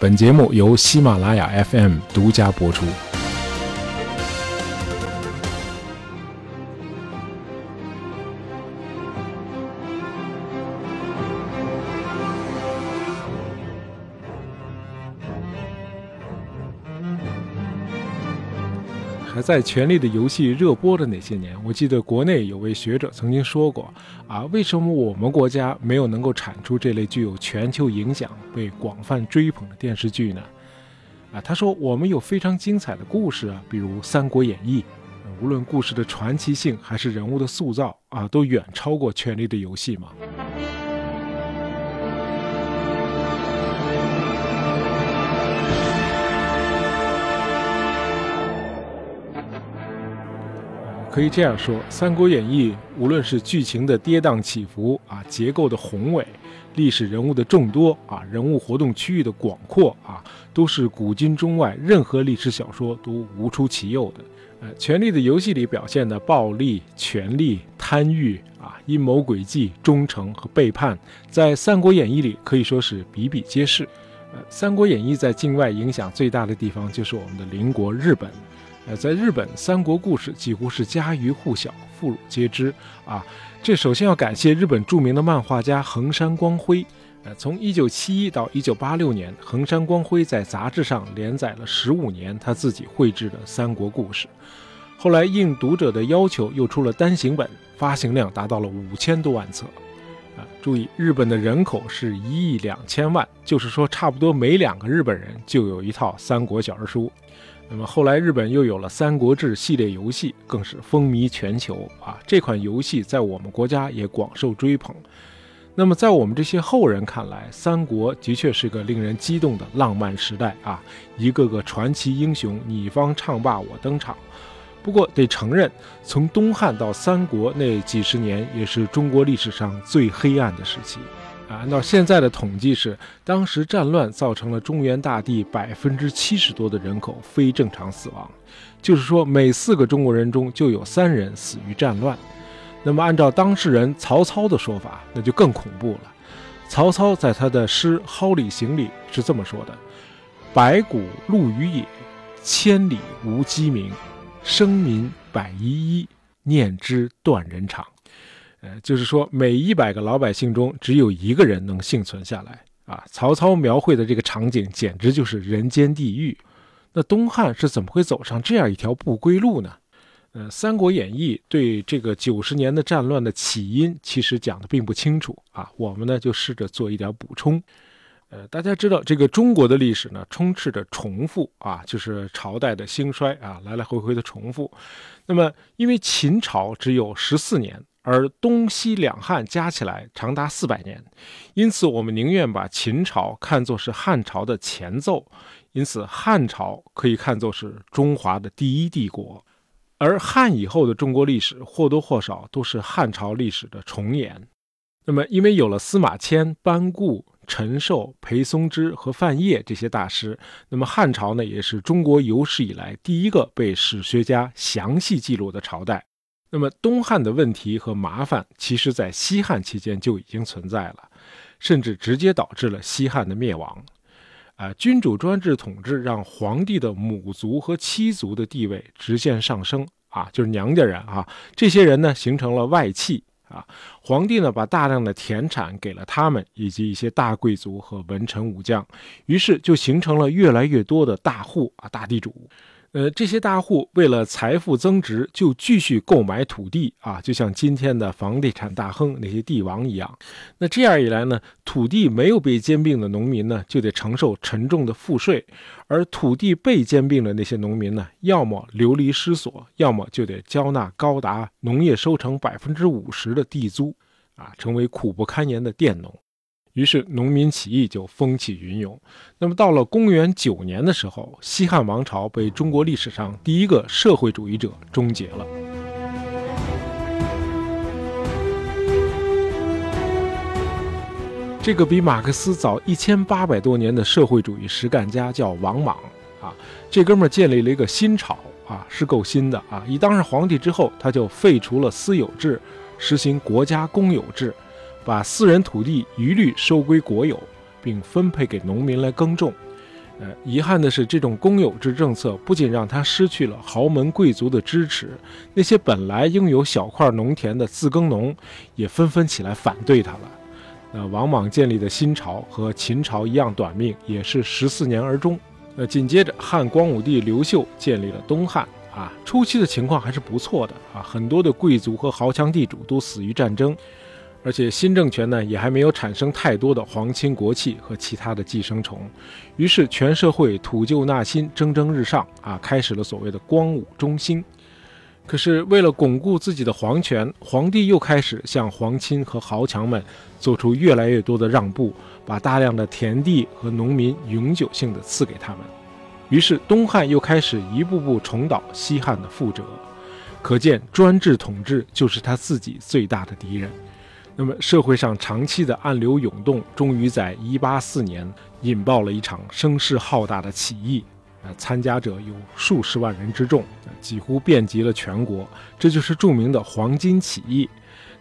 本节目由喜马拉雅 FM 独家播出。在《权力的游戏》热播的那些年，我记得国内有位学者曾经说过：“啊，为什么我们国家没有能够产出这类具有全球影响、被广泛追捧的电视剧呢？”啊，他说：“我们有非常精彩的故事啊，比如《三国演义》，无论故事的传奇性还是人物的塑造啊，都远超过《权力的游戏》嘛。”可以这样说，《三国演义》无论是剧情的跌宕起伏啊，结构的宏伟，历史人物的众多啊，人物活动区域的广阔啊，都是古今中外任何历史小说都无出其右的。呃，《权力的游戏》里表现的暴力、权力、贪欲啊，阴谋诡计、忠诚和背叛，在《三国演义》里可以说是比比皆是。呃，《三国演义》在境外影响最大的地方就是我们的邻国日本。呃，在日本，三国故事几乎是家喻户晓、妇孺皆知啊。这首先要感谢日本著名的漫画家横山光辉。呃，从1971到1986年，横山光辉在杂志上连载了15年他自己绘制的三国故事。后来应读者的要求，又出了单行本，发行量达到了五千多万册。啊，注意，日本的人口是一亿两千万，就是说，差不多每两个日本人就有一套三国小人书。那么后来，日本又有了《三国志》系列游戏，更是风靡全球啊！这款游戏在我们国家也广受追捧。那么在我们这些后人看来，三国的确是个令人激动的浪漫时代啊！一个个传奇英雄，你方唱罢我登场。不过得承认，从东汉到三国那几十年，也是中国历史上最黑暗的时期。啊，按照现在的统计是，当时战乱造成了中原大地百分之七十多的人口非正常死亡，就是说每四个中国人中就有三人死于战乱。那么按照当事人曹操的说法，那就更恐怖了。曹操在他的诗《蒿里行》里是这么说的：“白骨露于野，千里无鸡鸣，生民百遗一，念之断人肠。”呃，就是说，每一百个老百姓中只有一个人能幸存下来啊！曹操描绘的这个场景简直就是人间地狱。那东汉是怎么会走上这样一条不归路呢？呃，《三国演义》对这个九十年的战乱的起因其实讲的并不清楚啊。我们呢就试着做一点补充。呃，大家知道这个中国的历史呢充斥着重复啊，就是朝代的兴衰啊，来来回回的重复。那么，因为秦朝只有十四年。而东西两汉加起来长达四百年，因此我们宁愿把秦朝看作是汉朝的前奏，因此汉朝可以看作是中华的第一帝国，而汉以后的中国历史或多或少都是汉朝历史的重演。那么，因为有了司马迁、班固、陈寿、裴松之和范晔这些大师，那么汉朝呢，也是中国有史以来第一个被史学家详细记录的朝代。那么东汉的问题和麻烦，其实在西汉期间就已经存在了，甚至直接导致了西汉的灭亡。啊，君主专制统治让皇帝的母族和妻族的地位直线上升啊，就是娘家人啊，这些人呢形成了外戚啊。皇帝呢把大量的田产给了他们以及一些大贵族和文臣武将，于是就形成了越来越多的大户啊，大地主。呃，这些大户为了财富增值，就继续购买土地啊，就像今天的房地产大亨那些帝王一样。那这样一来呢，土地没有被兼并的农民呢，就得承受沉重的赋税；而土地被兼并的那些农民呢，要么流离失所，要么就得交纳高达农业收成百分之五十的地租，啊，成为苦不堪言的佃农。于是农民起义就风起云涌。那么到了公元九年的时候，西汉王朝被中国历史上第一个社会主义者终结了。这个比马克思早一千八百多年的社会主义实干家叫王莽啊，这哥们儿建立了一个新朝啊，是够新的啊！一当上皇帝之后，他就废除了私有制，实行国家公有制。把私人土地一律收归国有，并分配给农民来耕种。呃，遗憾的是，这种公有制政策不仅让他失去了豪门贵族的支持，那些本来拥有小块农田的自耕农也纷纷起来反对他了。那王莽建立的新朝和秦朝一样短命，也是十四年而终。那紧接着，汉光武帝刘秀建立了东汉，啊，初期的情况还是不错的啊，很多的贵族和豪强地主都死于战争。而且新政权呢，也还没有产生太多的皇亲国戚和其他的寄生虫，于是全社会土旧纳新，蒸蒸日上啊，开始了所谓的光武中兴。可是为了巩固自己的皇权，皇帝又开始向皇亲和豪强们做出越来越多的让步，把大量的田地和农民永久性的赐给他们。于是东汉又开始一步步重蹈西汉的覆辙，可见专制统治就是他自己最大的敌人。那么，社会上长期的暗流涌动，终于在184年引爆了一场声势浩大的起义。呃，参加者有数十万人之众，几乎遍及了全国。这就是著名的黄巾起义。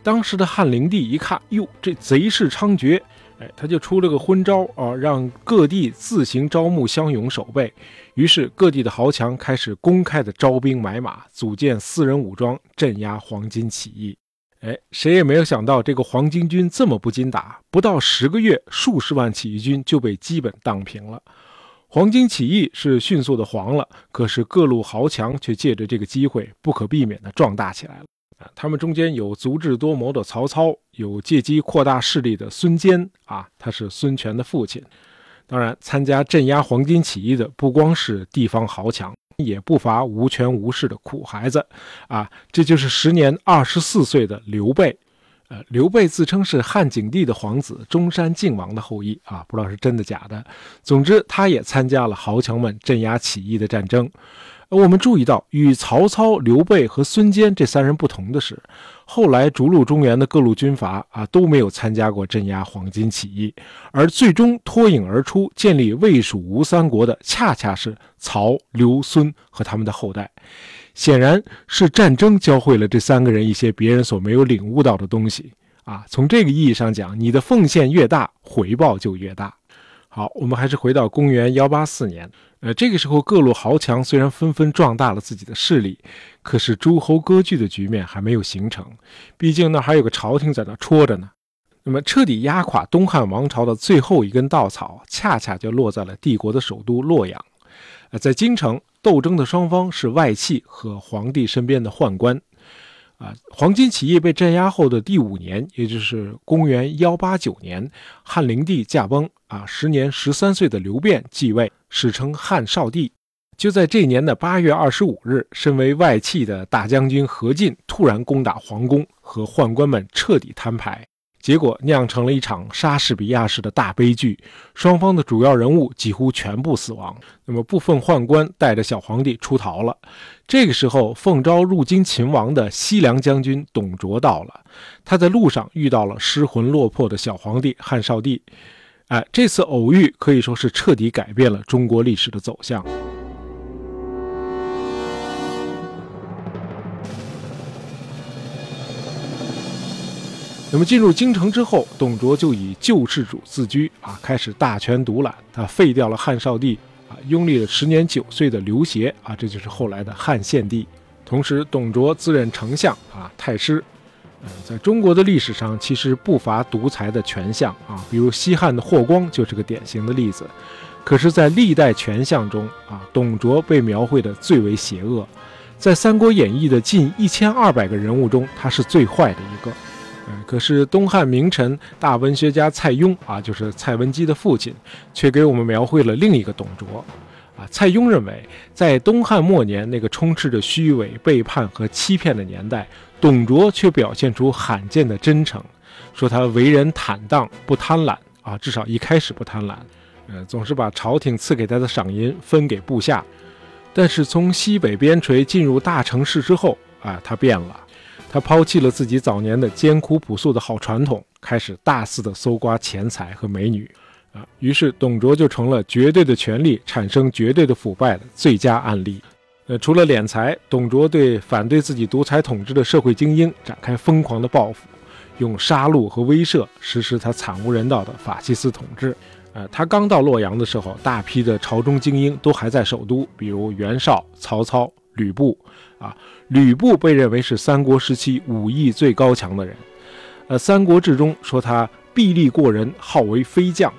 当时的汉灵帝一看，哟，这贼势猖獗，哎，他就出了个昏招啊，让各地自行招募乡勇守备。于是，各地的豪强开始公开的招兵买马，组建私人武装，镇压黄巾起义。哎，谁也没有想到，这个黄巾军这么不经打，不到十个月，数十万起义军就被基本荡平了。黄巾起义是迅速的黄了，可是各路豪强却借着这个机会，不可避免的壮大起来了。啊，他们中间有足智多谋的曹操，有借机扩大势力的孙坚啊，他是孙权的父亲。当然，参加镇压黄巾起义的不光是地方豪强。也不乏无权无势的苦孩子，啊，这就是时年二十四岁的刘备。呃，刘备自称是汉景帝的皇子，中山靖王的后裔，啊，不知道是真的假的。总之，他也参加了豪强们镇压起义的战争。我们注意到，与曹操、刘备和孙坚这三人不同的是，后来逐鹿中原的各路军阀啊都没有参加过镇压黄巾起义，而最终脱颖而出、建立魏、蜀、吴三国的，恰恰是曹、刘、孙和他们的后代。显然是战争教会了这三个人一些别人所没有领悟到的东西啊。从这个意义上讲，你的奉献越大，回报就越大。好，我们还是回到公元幺八四年。呃，这个时候各路豪强虽然纷纷壮大了自己的势力，可是诸侯割据的局面还没有形成。毕竟那还有个朝廷在那戳着呢。那么彻底压垮东汉王朝的最后一根稻草，恰恰就落在了帝国的首都洛阳。呃，在京城斗争的双方是外戚和皇帝身边的宦官。啊，黄巾起义被镇压后的第五年，也就是公元幺八九年，汉灵帝驾崩。啊，时年十三岁的刘辩继位，史称汉少帝。就在这年的八月二十五日，身为外戚的大将军何进突然攻打皇宫，和宦官们彻底摊牌。结果酿成了一场莎士比亚式的大悲剧，双方的主要人物几乎全部死亡。那么部分宦官带着小皇帝出逃了。这个时候，奉诏入京勤王的西凉将军董卓到了，他在路上遇到了失魂落魄的小皇帝汉少帝。哎，这次偶遇可以说是彻底改变了中国历史的走向。那么进入京城之后，董卓就以救世主自居啊，开始大权独揽。他废掉了汉少帝啊，拥立了时年九岁的刘协啊，这就是后来的汉献帝。同时，董卓自任丞相啊，太师。嗯，在中国的历史上，其实不乏独裁的权相啊，比如西汉的霍光就是个典型的例子。可是，在历代权相中啊，董卓被描绘的最为邪恶。在《三国演义》的近一千二百个人物中，他是最坏的一个。可是东汉名臣大文学家蔡邕啊，就是蔡文姬的父亲，却给我们描绘了另一个董卓。啊，蔡邕认为，在东汉末年那个充斥着虚伪、背叛和欺骗的年代，董卓却表现出罕见的真诚，说他为人坦荡，不贪婪啊，至少一开始不贪婪，呃，总是把朝廷赐给他的赏银分给部下。但是从西北边陲进入大城市之后，啊，他变了，他抛弃了自己早年的艰苦朴素的好传统，开始大肆的搜刮钱财和美女。啊于是，董卓就成了绝对的权力产生绝对的腐败的最佳案例。呃，除了敛财，董卓对反对自己独裁统治的社会精英展开疯狂的报复。用杀戮和威慑实施他惨无人道的法西斯统治。呃，他刚到洛阳的时候，大批的朝中精英都还在首都，比如袁绍、曹操、吕布。啊，吕布被认为是三国时期武艺最高强的人。呃，《三国志》中说他臂力过人，号为飞将。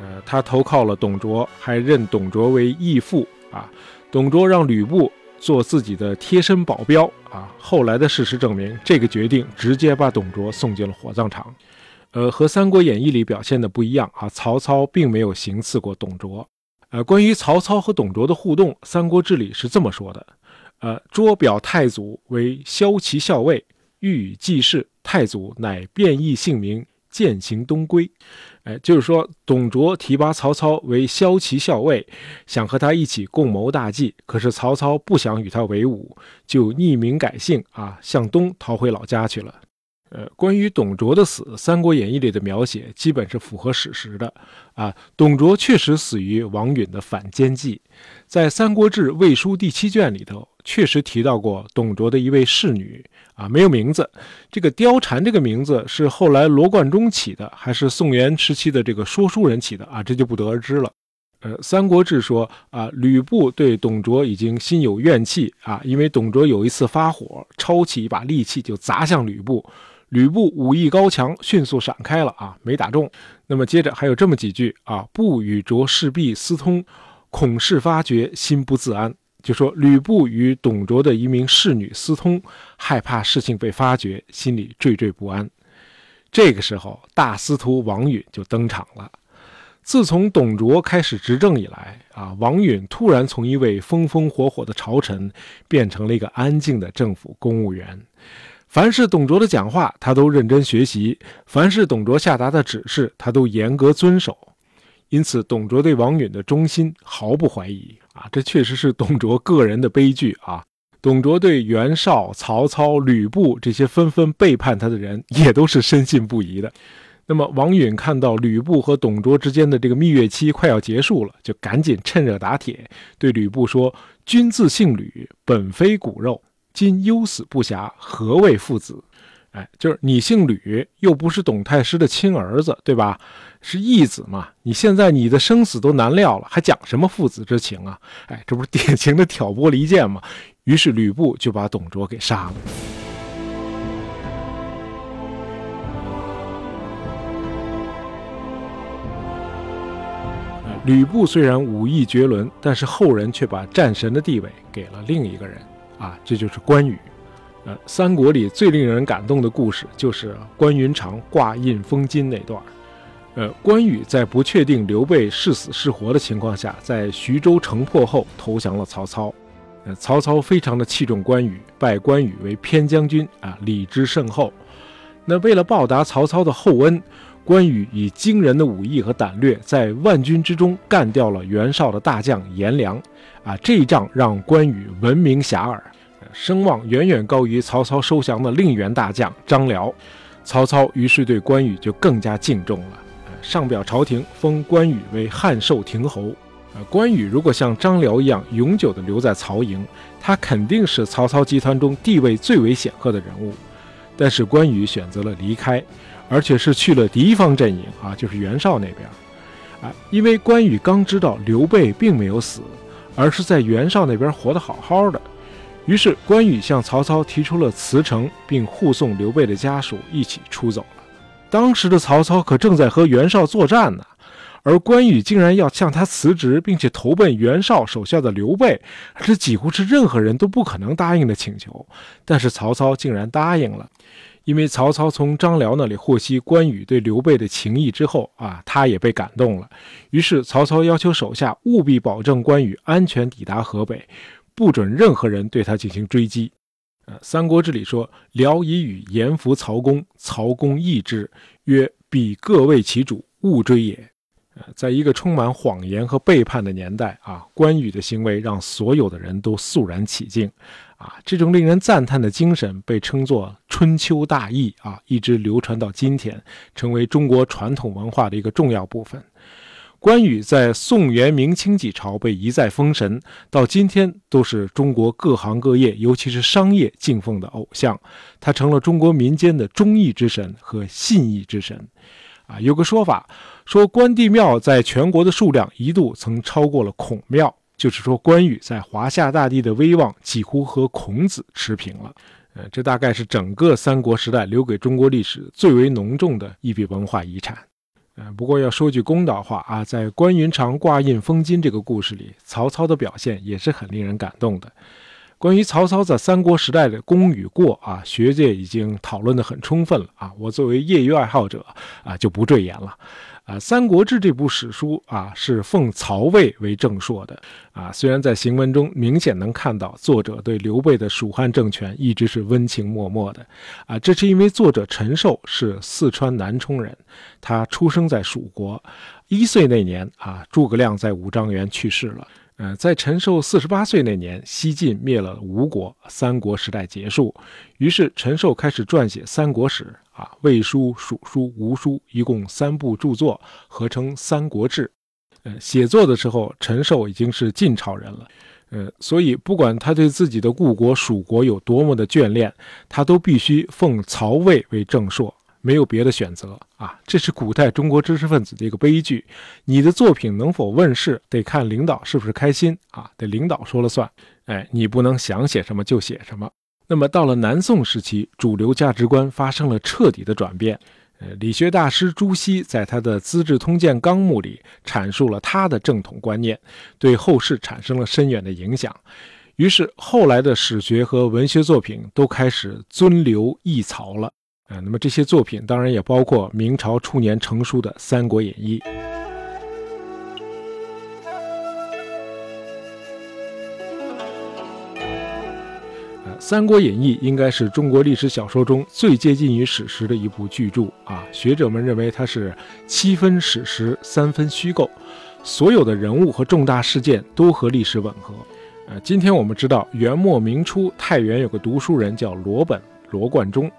呃，他投靠了董卓，还认董卓为义父。啊，董卓让吕布做自己的贴身保镖。啊，后来的事实证明，这个决定直接把董卓送进了火葬场。呃，和《三国演义》里表现的不一样啊，曹操并没有行刺过董卓。呃，关于曹操和董卓的互动，《三国志》里是这么说的：呃，卓表太祖为骁骑校尉，欲与计事，太祖乃变异姓名，渐行东归。哎，就是说，董卓提拔曹操为骁骑校尉，想和他一起共谋大计，可是曹操不想与他为伍，就匿名改姓啊，向东逃回老家去了。呃，关于董卓的死，《三国演义》里的描写基本是符合史实的。啊，董卓确实死于王允的反间计。在《三国志·魏书》第七卷里头，确实提到过董卓的一位侍女，啊，没有名字。这个貂蝉这个名字是后来罗贯中起的，还是宋元时期的这个说书人起的？啊，这就不得而知了。呃，《三国志》说，啊，吕布对董卓已经心有怨气啊，因为董卓有一次发火，抄起一把利器就砸向吕布。吕布武艺高强，迅速闪开了啊，没打中。那么接着还有这么几句啊：“不与卓士婢私通，恐事发觉，心不自安。”就说吕布与董卓的一名侍女私通，害怕事情被发觉，心里惴惴不安。这个时候，大司徒王允就登场了。自从董卓开始执政以来啊，王允突然从一位风风火火的朝臣，变成了一个安静的政府公务员。凡是董卓的讲话，他都认真学习；凡是董卓下达的指示，他都严格遵守。因此，董卓对王允的忠心毫不怀疑啊！这确实是董卓个人的悲剧啊！董卓对袁绍、曹操、吕布这些纷纷背叛他的人，也都是深信不疑的。那么，王允看到吕布和董卓之间的这个蜜月期快要结束了，就赶紧趁热打铁，对吕布说：“君自姓吕，本非骨肉。”今忧死不暇，何谓父子？哎，就是你姓吕，又不是董太师的亲儿子，对吧？是义子嘛？你现在你的生死都难料了，还讲什么父子之情啊？哎，这不是典型的挑拨离间吗？于是吕布就把董卓给杀了。吕布虽然武艺绝伦，但是后人却把战神的地位给了另一个人。啊，这就是关羽。呃，三国里最令人感动的故事就是关云长挂印封金那段。呃，关羽在不确定刘备是死是活的情况下，在徐州城破后投降了曹操。呃，曹操非常的器重关羽，拜关羽为偏将军啊，礼之甚厚。那为了报答曹操的厚恩，关羽以惊人的武艺和胆略，在万军之中干掉了袁绍的大将颜良。啊，这一仗让关羽闻名遐迩。声望远远高于曹操收降的另一员大将张辽，曹操于是对关羽就更加敬重了，上表朝廷封关羽为汉寿亭侯。呃，关羽如果像张辽一样永久的留在曹营，他肯定是曹操集团中地位最为显赫的人物。但是关羽选择了离开，而且是去了敌方阵营啊，就是袁绍那边。啊，因为关羽刚知道刘备并没有死，而是在袁绍那边活得好好的。于是，关羽向曹操提出了辞呈，并护送刘备的家属一起出走了。当时的曹操可正在和袁绍作战呢，而关羽竟然要向他辞职，并且投奔袁绍手下的刘备，这几乎是任何人都不可能答应的请求。但是曹操竟然答应了，因为曹操从张辽那里获悉关羽对刘备的情谊之后啊，他也被感动了。于是曹操要求手下务必保证关羽安全抵达河北。不准任何人对他进行追击。呃，《三国志》里说：“辽以与言服曹公，曹公义之，曰：‘彼各为其主，勿追也。’”呃，在一个充满谎言和背叛的年代啊，关羽的行为让所有的人都肃然起敬。啊，这种令人赞叹的精神被称作“春秋大义”啊，一直流传到今天，成为中国传统文化的一个重要部分。关羽在宋元明清几朝被一再封神，到今天都是中国各行各业，尤其是商业敬奉的偶像。他成了中国民间的忠义之神和信义之神。啊，有个说法说，关帝庙在全国的数量一度曾超过了孔庙，就是说关羽在华夏大地的威望几乎和孔子持平了。呃，这大概是整个三国时代留给中国历史最为浓重的一笔文化遗产。呃，不过要说句公道话啊，在关云长挂印封金这个故事里，曹操的表现也是很令人感动的。关于曹操在三国时代的功与过啊，学界已经讨论得很充分了啊，我作为业余爱好者啊，就不赘言了。啊，《三国志》这部史书啊，是奉曹魏为正朔的啊。虽然在行文中明显能看到作者对刘备的蜀汉政权一直是温情脉脉的啊，这是因为作者陈寿是四川南充人，他出生在蜀国，一岁那年啊，诸葛亮在五丈原去世了。呃，在陈寿四十八岁那年，西晋灭了吴国，三国时代结束。于是陈寿开始撰写《三国史》啊，《魏书》《蜀书》《吴书》，一共三部著作，合称《三国志》。呃，写作的时候，陈寿已经是晋朝人了。呃，所以不管他对自己的故国蜀国有多么的眷恋，他都必须奉曹魏为正朔。没有别的选择啊！这是古代中国知识分子的一个悲剧。你的作品能否问世，得看领导是不是开心啊，得领导说了算。哎，你不能想写什么就写什么。那么到了南宋时期，主流价值观发生了彻底的转变。呃，理学大师朱熹在他的《资治通鉴纲目》里阐述了他的正统观念，对后世产生了深远的影响。于是后来的史学和文学作品都开始尊刘抑曹了。啊，那么这些作品当然也包括明朝初年成书的《三国演义》。呃，《三国演义》应该是中国历史小说中最接近于史实的一部巨著啊。学者们认为它是七分史实，三分虚构，所有的人物和重大事件都和历史吻合。呃，今天我们知道，元末明初太原有个读书人叫罗本。罗贯中，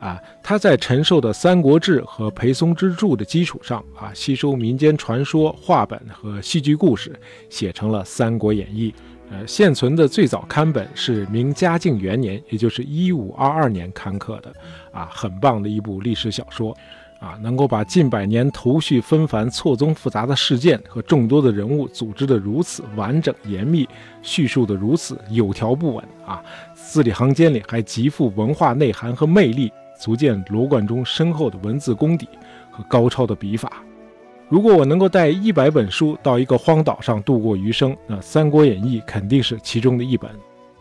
啊，他在陈寿的《三国志》和裴松之著的基础上，啊，吸收民间传说、话本和戏剧故事，写成了《三国演义》。呃，现存的最早刊本是明嘉靖元年，也就是一五二二年刊刻的，啊，很棒的一部历史小说。啊，能够把近百年头绪纷繁、错综复杂的事件和众多的人物组织得如此完整严密，叙述得如此有条不紊啊，字里行间里还极富文化内涵和魅力，足见罗贯中深厚的文字功底和高超的笔法。如果我能够带一百本书到一个荒岛上度过余生，那《三国演义》肯定是其中的一本。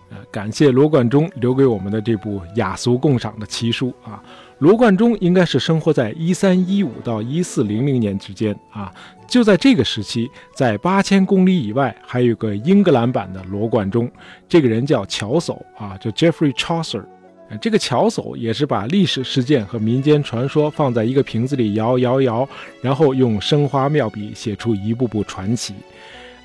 呃，感谢罗贯中留给我们的这部雅俗共赏的奇书啊！罗贯中应该是生活在一三一五到一四零零年之间啊，就在这个时期，在八千公里以外还有个英格兰版的罗贯中，这个人叫乔叟啊，叫 Jeffrey Chaucer。这个乔叟也是把历史事件和民间传说放在一个瓶子里摇摇摇，然后用生花妙笔写出一部部传奇。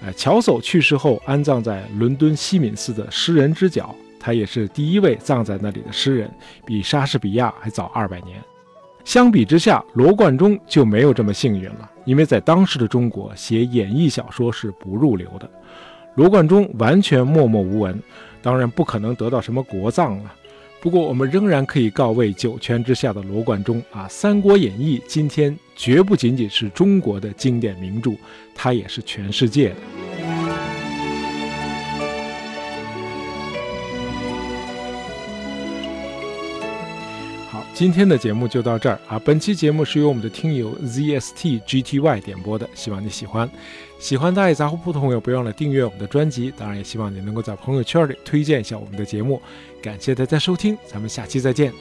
呃，乔叟去世后安葬在伦敦西敏寺的诗人之角，他也是第一位葬在那里的诗人，比莎士比亚还早二百年。相比之下，罗贯中就没有这么幸运了，因为在当时的中国写演义小说是不入流的。罗贯中完全默默无闻，当然不可能得到什么国葬了。不过，我们仍然可以告慰九泉之下的罗贯中啊，《三国演义》今天绝不仅仅是中国的经典名著，它也是全世界的。今天的节目就到这儿啊。本期节目是由我们的听友 zstgty 点播的，希望你喜欢。喜欢大爷杂货铺的朋友，别忘了订阅我们的专辑。当然，也希望你能够在朋友圈里推荐一下我们的节目。感谢大家收听，咱们下期再见。